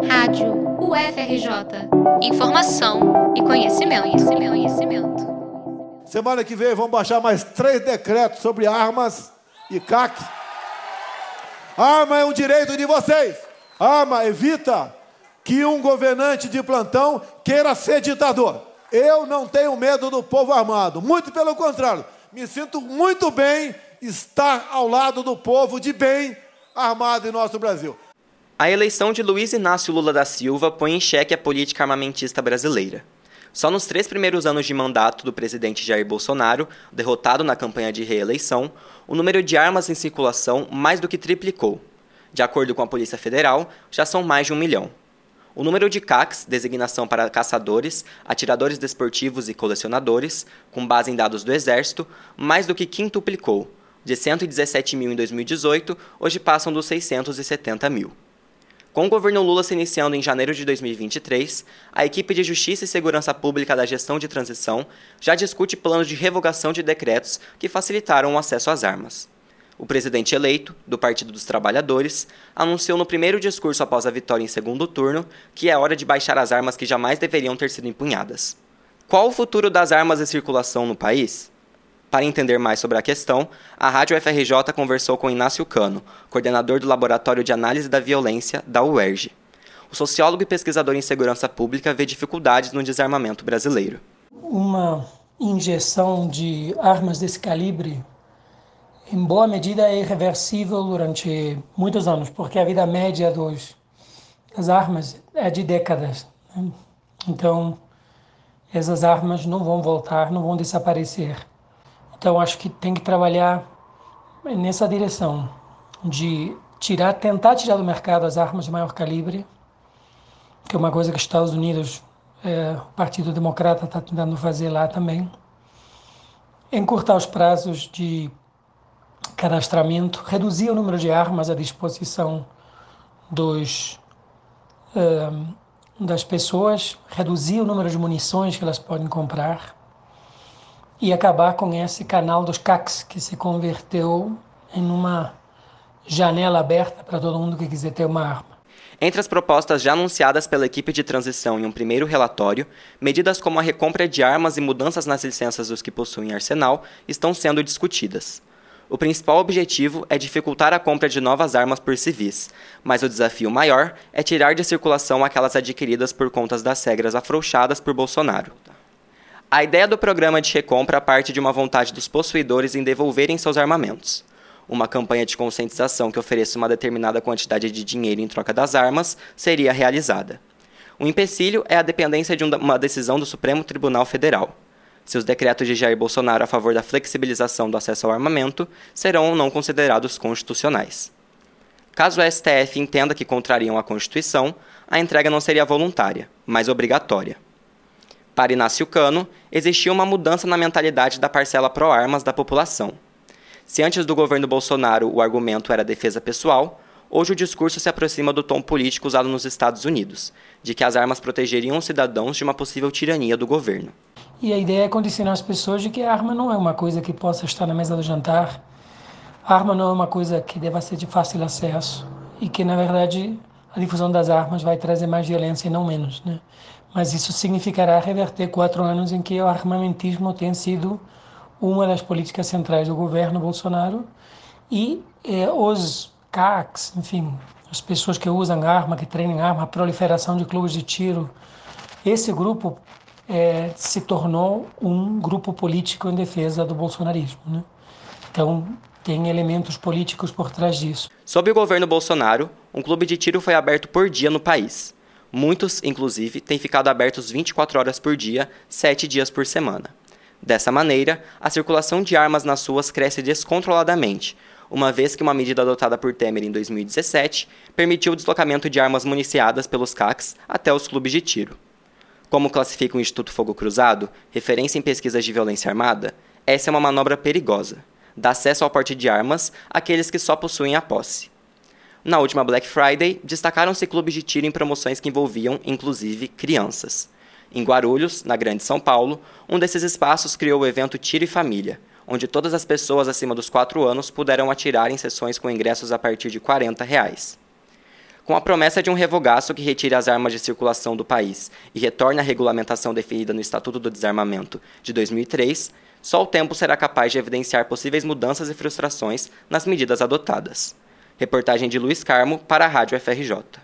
Rádio UFRJ. Informação e conhecimento, conhecimento, conhecimento. Semana que vem vamos baixar mais três decretos sobre armas e CAC. Arma é um direito de vocês. Arma evita que um governante de plantão queira ser ditador. Eu não tenho medo do povo armado, muito pelo contrário. Me sinto muito bem estar ao lado do povo de bem armado em nosso Brasil. A eleição de Luiz Inácio Lula da Silva põe em xeque a política armamentista brasileira. Só nos três primeiros anos de mandato do presidente Jair Bolsonaro, derrotado na campanha de reeleição, o número de armas em circulação mais do que triplicou. De acordo com a Polícia Federal, já são mais de um milhão. O número de CACs, designação para caçadores, atiradores desportivos e colecionadores, com base em dados do Exército, mais do que quintuplicou. De 117 mil em 2018, hoje passam dos 670 mil. Com o governo Lula se iniciando em janeiro de 2023, a equipe de Justiça e Segurança Pública da Gestão de Transição já discute planos de revogação de decretos que facilitaram o acesso às armas. O presidente eleito, do Partido dos Trabalhadores, anunciou no primeiro discurso após a vitória em segundo turno que é hora de baixar as armas que jamais deveriam ter sido empunhadas. Qual o futuro das armas em circulação no país? Para entender mais sobre a questão, a Rádio FRJ conversou com Inácio Cano, coordenador do Laboratório de Análise da Violência da UERJ. O sociólogo e pesquisador em segurança pública vê dificuldades no desarmamento brasileiro. Uma injeção de armas desse calibre em boa medida é irreversível durante muitos anos, porque a vida média dos, das armas é de décadas. Né? Então, essas armas não vão voltar, não vão desaparecer. Então, acho que tem que trabalhar nessa direção de tirar, tentar tirar do mercado as armas de maior calibre, que é uma coisa que os Estados Unidos, é, o Partido Democrata está tentando fazer lá também. Encurtar os prazos de cadastramento, reduzir o número de armas à disposição dos, uh, das pessoas, reduzir o número de munições que elas podem comprar e acabar com esse canal dos CACs que se converteu em uma janela aberta para todo mundo que quiser ter uma arma. Entre as propostas já anunciadas pela equipe de transição em um primeiro relatório, medidas como a recompra de armas e mudanças nas licenças dos que possuem arsenal estão sendo discutidas. O principal objetivo é dificultar a compra de novas armas por civis, mas o desafio maior é tirar de circulação aquelas adquiridas por contas das regras afrouxadas por Bolsonaro. A ideia do programa de recompra parte de uma vontade dos possuidores em devolverem seus armamentos. Uma campanha de conscientização que ofereça uma determinada quantidade de dinheiro em troca das armas seria realizada. O empecilho é a dependência de uma decisão do Supremo Tribunal Federal se os decretos de Jair Bolsonaro a favor da flexibilização do acesso ao armamento serão ou não considerados constitucionais. Caso o STF entenda que contrariam a Constituição, a entrega não seria voluntária, mas obrigatória. Para Inácio Cano, existia uma mudança na mentalidade da parcela pró-armas da população. Se antes do governo Bolsonaro o argumento era defesa pessoal, hoje o discurso se aproxima do tom político usado nos Estados Unidos, de que as armas protegeriam os cidadãos de uma possível tirania do governo. E a ideia é condicionar as pessoas de que a arma não é uma coisa que possa estar na mesa do jantar, a arma não é uma coisa que deva ser de fácil acesso e que, na verdade, a difusão das armas vai trazer mais violência e não menos. Né? Mas isso significará reverter quatro anos em que o armamentismo tem sido uma das políticas centrais do governo Bolsonaro e eh, os CACs, enfim, as pessoas que usam arma, que treinam arma, a proliferação de clubes de tiro, esse grupo é, se tornou um grupo político em defesa do bolsonarismo. Né? Então, tem elementos políticos por trás disso. Sob o governo Bolsonaro, um clube de tiro foi aberto por dia no país. Muitos, inclusive, têm ficado abertos 24 horas por dia, 7 dias por semana. Dessa maneira, a circulação de armas nas ruas cresce descontroladamente, uma vez que uma medida adotada por Temer em 2017 permitiu o deslocamento de armas municiadas pelos CACs até os clubes de tiro. Como classifica o Instituto Fogo Cruzado, referência em pesquisas de violência armada, essa é uma manobra perigosa. Dá acesso ao porte de armas àqueles que só possuem a posse. Na última Black Friday, destacaram-se clubes de tiro em promoções que envolviam, inclusive, crianças. Em Guarulhos, na Grande São Paulo, um desses espaços criou o evento Tiro e Família, onde todas as pessoas acima dos 4 anos puderam atirar em sessões com ingressos a partir de 40 reais. Com a promessa de um revogaço que retire as armas de circulação do país e retorne à regulamentação definida no Estatuto do Desarmamento de 2003, só o tempo será capaz de evidenciar possíveis mudanças e frustrações nas medidas adotadas. Reportagem de Luiz Carmo para a Rádio FRJ.